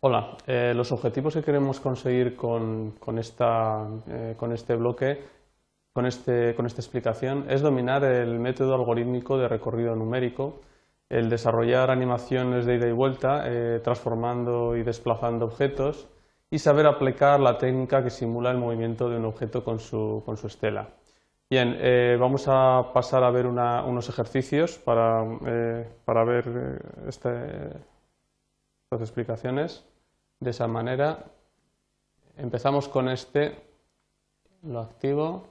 Hola, eh, los objetivos que queremos conseguir con, esta, eh, con este bloque, con, este, con esta explicación, es dominar el método algorítmico de recorrido numérico, el desarrollar animaciones de ida y vuelta, eh, transformando y desplazando objetos, y saber aplicar la técnica que simula el movimiento de un objeto con su, con su estela. Bien, vamos a pasar a ver unos ejercicios para, para ver este, explicaciones de esa manera. Empezamos con este, lo activo.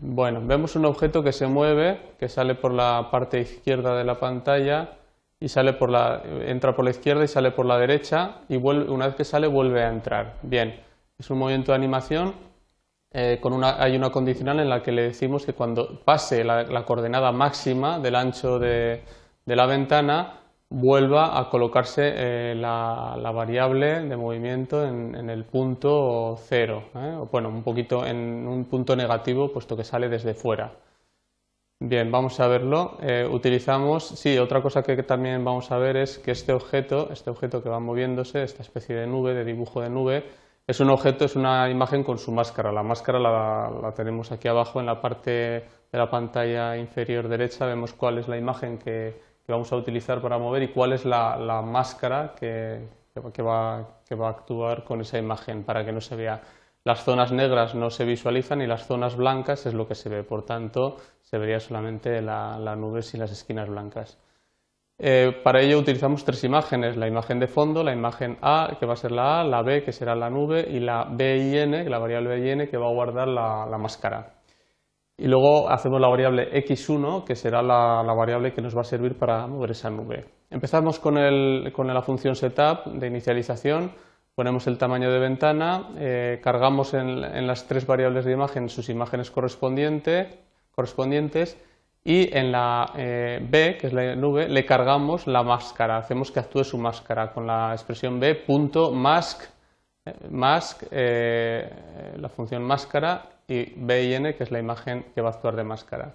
Bueno, vemos un objeto que se mueve, que sale por la parte izquierda de la pantalla y sale por la, entra por la izquierda y sale por la derecha y una vez que sale vuelve a entrar. Bien, es un movimiento de animación. Eh, con una, hay una condicional en la que le decimos que cuando pase la, coordenada máxima del ancho de la ventana, vuelva a colocarse eh, la, variable de movimiento en, el punto cero, ¿eh? bueno, un poquito en un punto negativo puesto que sale desde fuera. Bien, vamos a verlo. Eh, utilizamos, sí, otra cosa que también vamos a ver es que este objeto, este objeto que va moviéndose, esta especie de nube, de dibujo de nube, es un objeto, es una imagen con su máscara. La máscara la tenemos aquí abajo en la parte de la pantalla inferior derecha, vemos cuál es la imagen que, que vamos a utilizar para mover y cuál es la, máscara que, va, a actuar con esa imagen para que no se vea. Las zonas negras no se visualizan y las zonas blancas es lo que se ve, por tanto se vería solamente la, nube sin las esquinas blancas. Eh, para ello utilizamos tres imágenes, la imagen de fondo, la imagen A, que va a ser la A, la B, que será la nube, y la BIN, la variable BIN, que va a guardar la máscara. Y luego hacemos la variable x1, que será la, variable que nos va a servir para mover esa nube. Empezamos con, la función setup de inicialización, ponemos el tamaño de ventana, eh, cargamos en, las tres variables de imagen sus imágenes correspondientes y en la eh, B, que es la nube, le cargamos la máscara, hacemos que actúe su máscara con la expresión b.mask, eh, mask, la función máscara y BIN, que es la imagen que va a actuar de máscara.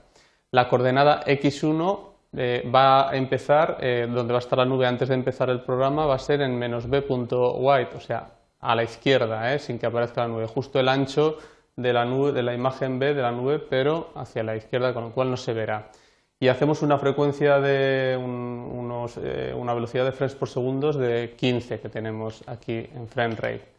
La coordenada x1 eh, va a empezar, eh, donde va a estar la nube antes de empezar el programa, va a ser en menos b.white, o sea, a la izquierda, eh, sin que aparezca la nube, justo el ancho de la, nube, de la imagen B de la nube, pero hacia la izquierda, con lo cual no se verá. Y hacemos una frecuencia de unos, una velocidad de frames por segundo de 15 que tenemos aquí en frame rate.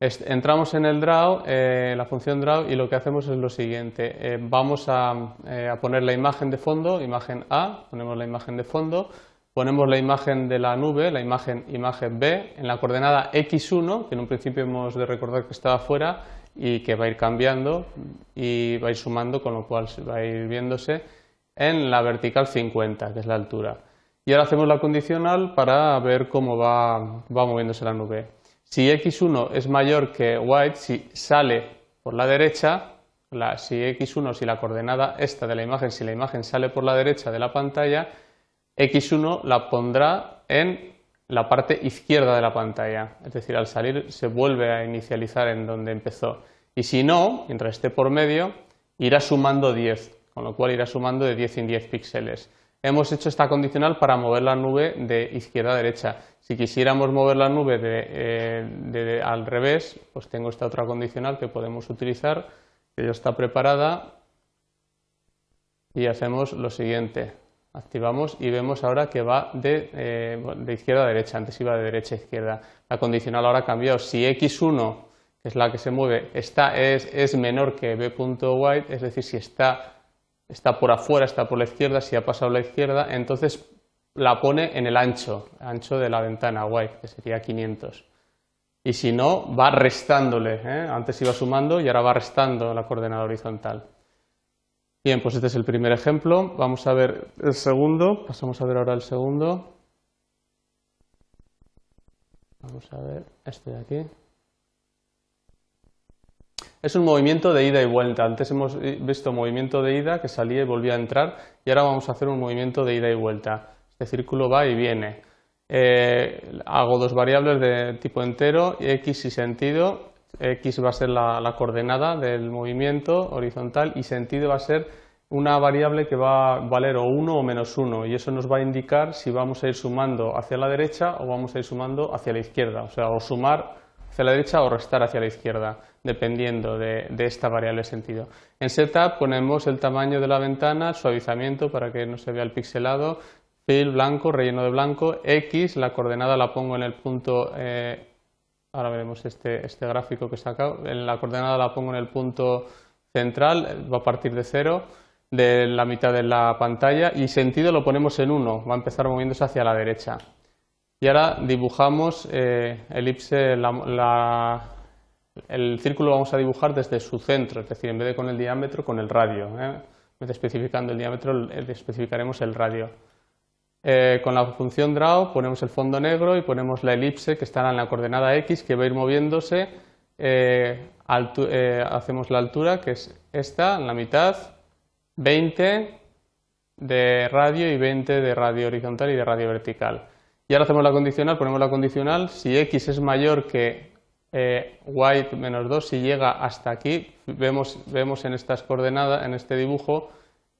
Entramos en el draw, eh, la función draw, y lo que hacemos es lo siguiente. Eh, vamos eh, a, poner la imagen de fondo, imagen A, ponemos la imagen de fondo, ponemos la imagen de la nube, la imagen imagen B, en la coordenada x1, que en un principio hemos de recordar que estaba fuera y que va a ir cambiando y va a ir sumando, con lo cual va a ir viéndose en la vertical 50, que es la altura. Y ahora hacemos la condicional para ver cómo va, va moviéndose la nube. Si x1 es mayor que white, si sale por la derecha, si x1, si la coordenada esta de la imagen, si la imagen sale por la derecha de la pantalla, x1 la pondrá en la parte izquierda de la pantalla. Es decir, al salir se vuelve a inicializar en donde empezó. Y si no, mientras esté por medio, irá sumando 10, con lo cual irá sumando de 10 en 10 píxeles hemos hecho esta condicional para mover la nube de izquierda a derecha. Si quisiéramos mover la nube de, al revés, pues tengo esta otra condicional que podemos utilizar, que ya está preparada, y hacemos lo siguiente. Activamos y vemos ahora que va de, eh, izquierda a derecha, antes iba de derecha a izquierda. La condicional ahora ha cambiado. Si x1, que es la que se mueve, está, es, es menor que b.white, es decir, si está está por afuera, está por la izquierda, si ha pasado la izquierda, entonces la pone en el ancho, ancho de la ventana white, que sería 500. Y si no, va restándole. ¿eh? Antes iba sumando y ahora va restando la coordenada horizontal. Bien, pues este es el primer ejemplo. Vamos a ver el segundo. Pasamos a ver ahora el segundo. Vamos a ver este de aquí. Es un movimiento de ida y vuelta. Antes hemos visto movimiento de ida que salía y volvía a entrar y ahora vamos a hacer un movimiento de ida y vuelta. Este círculo va y viene. Eh, hago dos variables de tipo entero, x y sentido. x va a ser la, coordenada del movimiento horizontal y sentido va a ser una variable que va a valer o 1 o menos 1 y eso nos va a indicar si vamos a ir sumando hacia la derecha o vamos a ir sumando hacia la izquierda, o sea, o sumar hacia la derecha o restar hacia la izquierda, dependiendo de, esta variable sentido. En Setup ponemos el tamaño de la ventana, suavizamiento para que no se vea el pixelado, fill blanco, relleno de blanco, X, la coordenada la pongo en el punto, eh, ahora veremos este, este gráfico que he sacado, en la coordenada la pongo en el punto central, va a partir de cero, de la mitad de la pantalla y sentido lo ponemos en 1, va a empezar moviéndose hacia la derecha. Y ahora dibujamos eh, elipse, el círculo lo vamos a dibujar desde su centro, es decir, en vez de con el diámetro, con el radio. ¿eh? En vez de especificando el diámetro, especificaremos el radio. Eh, con la función draw ponemos el fondo negro y ponemos la elipse que estará en la coordenada x que va a ir moviéndose. hacemos la altura, que es esta, en la mitad, 20 de radio y 20 de radio horizontal y de radio vertical. Y ahora hacemos la condicional, ponemos la condicional, si x es mayor que eh, y menos 2, si llega hasta aquí, vemos, vemos en estas coordenadas, en este dibujo,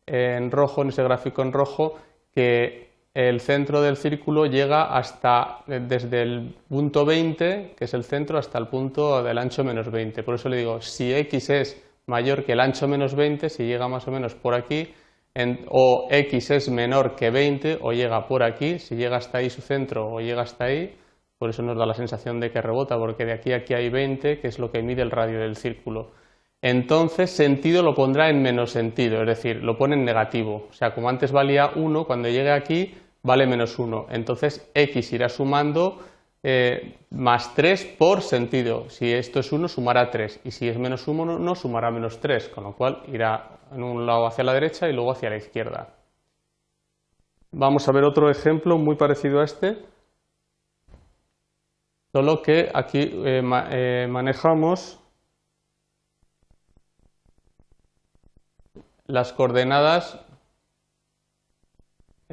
en rojo, en ese gráfico en rojo, que el centro del círculo llega hasta, desde el punto 20, que es el centro, hasta el punto del ancho menos 20. Por eso le digo, si x es mayor que el ancho menos 20, si llega más o menos por aquí, o x es menor que 20 o llega por aquí, si llega hasta ahí su centro o llega hasta ahí, por eso nos da la sensación de que rebota, porque de aquí a aquí hay 20, que es lo que mide el radio del círculo. Entonces, sentido lo pondrá en menos sentido, es decir, lo pone en negativo. O sea, como antes valía 1, cuando llegue aquí vale menos 1. Entonces, x irá sumando eh, más 3 por sentido. Si esto es 1, sumará 3. Y si es menos 1, no, sumará menos 3, con lo cual irá en un lado hacia la derecha y luego hacia la izquierda. Vamos a ver otro ejemplo muy parecido a este, solo que aquí eh, eh, manejamos las coordenadas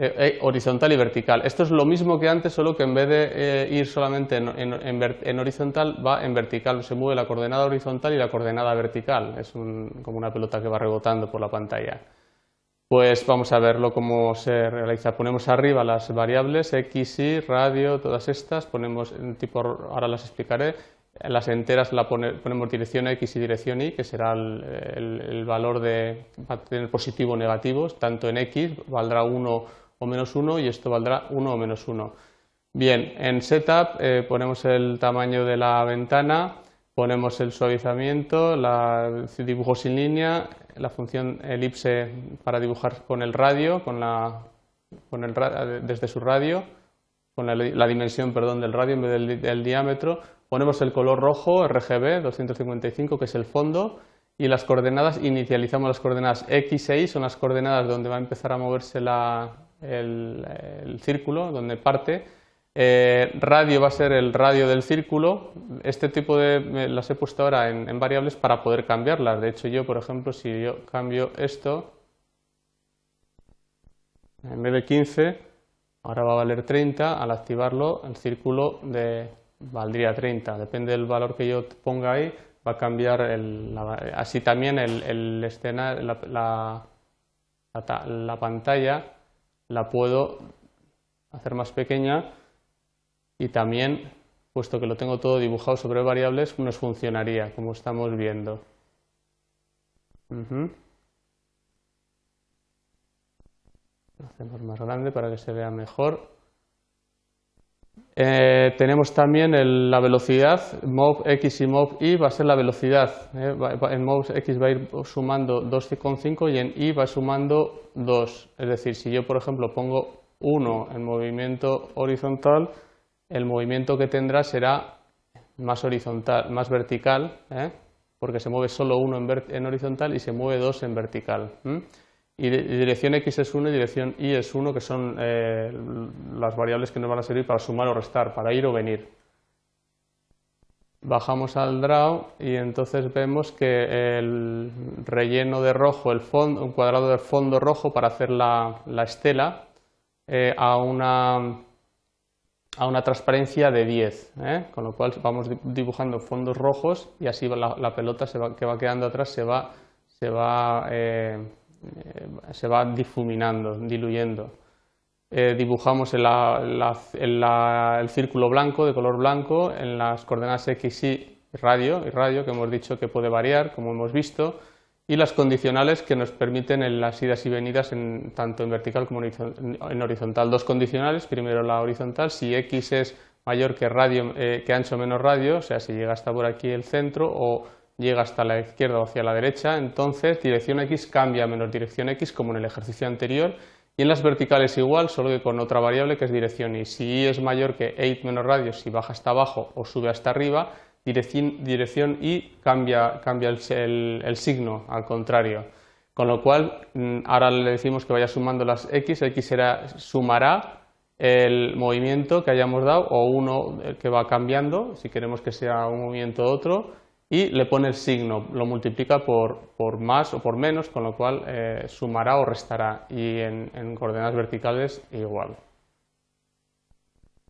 eh, eh, horizontal y vertical. Esto es lo mismo que antes, solo que en vez de eh, ir solamente en, horizontal, va en vertical. Se mueve la coordenada horizontal y la coordenada vertical. Es como una pelota que va rebotando por la pantalla. Pues vamos a verlo cómo se realiza. Ponemos arriba las variables x, y, radio, todas estas. Ponemos tipo, ahora las explicaré. las enteras la ponemos dirección x y dirección y, que será el, el valor de va a tener positivo o negativo. Tanto en x valdrá 1 o menos 1 y esto valdrá 1 o menos 1. Bien, en Setup eh, ponemos el tamaño de la ventana, ponemos el suavizamiento, el dibujo sin línea, la función elipse para dibujar con el radio, con la, con el, desde su radio, con la, dimensión perdón, del radio en vez del, del diámetro, ponemos el color rojo, RGB 255, que es el fondo, y las coordenadas, inicializamos las coordenadas X e Y, son las coordenadas donde va a empezar a moverse la, el, círculo donde parte. Eh, radio va a ser el radio del círculo. Este tipo de las he puesto ahora en, variables para poder cambiarlas. De hecho, yo, por ejemplo, si yo cambio esto, en vez de 15, ahora va a valer 30. Al activarlo, el círculo de, valdría 30. Depende del valor que yo ponga ahí, va a cambiar así también el, escena, la, la pantalla la puedo hacer más pequeña y también, puesto que lo tengo todo dibujado sobre variables, nos funcionaría, como estamos viendo. Lo hacemos más grande para que se vea mejor. Eh, tenemos también la velocidad, mov x y mov y va a ser la velocidad. Eh, en mov x va a ir sumando 2,5 y en y va sumando 2. Es decir, si yo por ejemplo pongo 1 en movimiento horizontal, el movimiento que tendrá será más horizontal, más vertical, ¿eh? porque se mueve solo 1 en, horizontal y se mueve 2 en vertical. Y dirección X es 1 y dirección Y es 1, que son eh, las variables que nos van a servir para sumar o restar, para ir o venir. Bajamos al draw y entonces vemos que el relleno de rojo, el fondo, un cuadrado de fondo rojo para hacer la, estela eh, a, una, a una transparencia de 10, ¿eh? con lo cual vamos dibujando fondos rojos y así la, pelota se va, que va quedando atrás se va, se va se va difuminando, diluyendo. dibujamos el, círculo blanco, de color blanco, en las coordenadas x, y radio, y radio, que hemos dicho que puede variar, como hemos visto, y las condicionales que nos permiten en las idas y venidas en, tanto en vertical como en horizontal. Dos condicionales, primero la horizontal, si x es mayor que, radio, eh, que ancho menos radio, o sea, si llega hasta por aquí el centro o llega hasta la izquierda o hacia la derecha, entonces dirección x cambia menos dirección x como en el ejercicio anterior y en las verticales igual, solo que con otra variable que es dirección y. Si y es mayor que 8 menos radio, si baja hasta abajo o sube hasta arriba, dirección, dirección y cambia, cambia el, signo al contrario. Con lo cual, mm, ahora le decimos que vaya sumando las x, x será, sumará el movimiento que hayamos dado o uno que va cambiando, si queremos que sea un movimiento u otro, y le pone el signo, lo multiplica por, por más o por menos, con lo cual eh, sumará o restará, y en, en coordenadas verticales igual.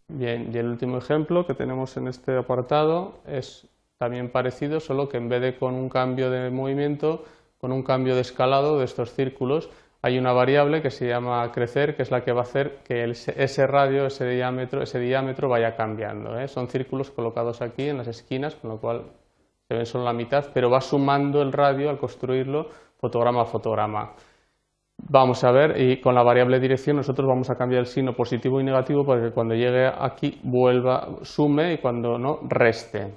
Bien, y el último ejemplo que tenemos en este apartado es también parecido, solo que en vez de con un cambio de movimiento, con un cambio de escalado de estos círculos, hay una variable que se llama crecer, que es la que va a hacer que ese radio, ese diámetro, ese diámetro vaya cambiando. ¿eh? Son círculos colocados aquí en las esquinas, con lo cual se ven solo la mitad, pero va sumando el radio al construirlo fotograma a fotograma. Vamos a ver, y con la variable dirección nosotros vamos a cambiar el signo positivo y negativo para que cuando llegue aquí vuelva, sume y cuando no, reste.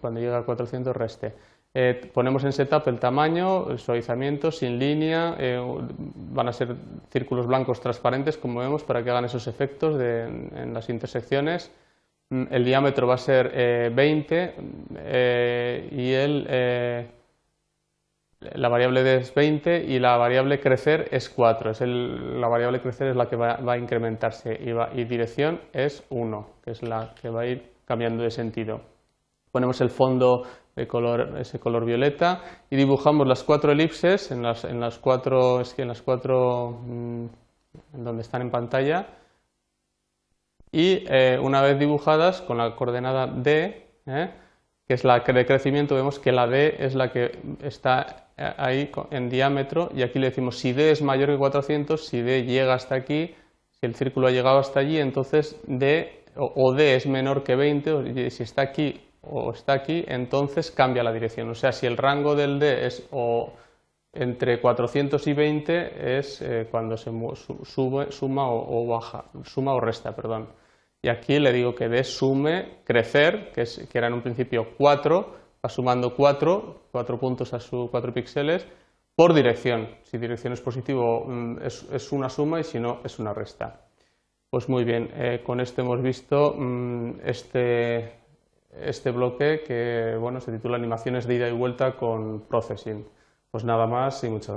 Cuando llegue a 400, reste. Eh, ponemos en setup el tamaño, el suavizamiento, sin línea, eh, van a ser círculos blancos transparentes, como vemos, para que hagan esos efectos en las intersecciones. Mm, el diámetro va a ser 20 eh, y el la variable D es 20 y la variable crecer es 4. Es la variable crecer es la que va, a incrementarse y, dirección es 1, que es la que va a ir cambiando de sentido. Ponemos el fondo de color, ese color violeta y dibujamos las cuatro elipses en las, en las cuatro, en las cuatro mm, donde están en pantalla y eh, una vez dibujadas con la coordenada D, eh, que es la de crecimiento, vemos que la D es la que está eh, ahí en diámetro y aquí le decimos si D es mayor que 400, si D llega hasta aquí, si el círculo ha llegado hasta allí, entonces D o, D es menor que 20, o si está aquí o está aquí, entonces cambia la dirección. O sea, si el rango del D es o entre 400 y 20 es eh, cuando se sube, suma o, baja, suma o resta, perdón. Y aquí le digo que D sume crecer, que, es, que era en un principio 4, va sumando 4, 4 puntos a sus 4 píxeles, por dirección. Si dirección es positivo mm, es, una suma y si no es una resta. Pues muy bien, eh, con esto hemos visto mm, este, este bloque que bueno, se titula Animaciones de ida y vuelta con Processing. Pues nada más y muchas gracias.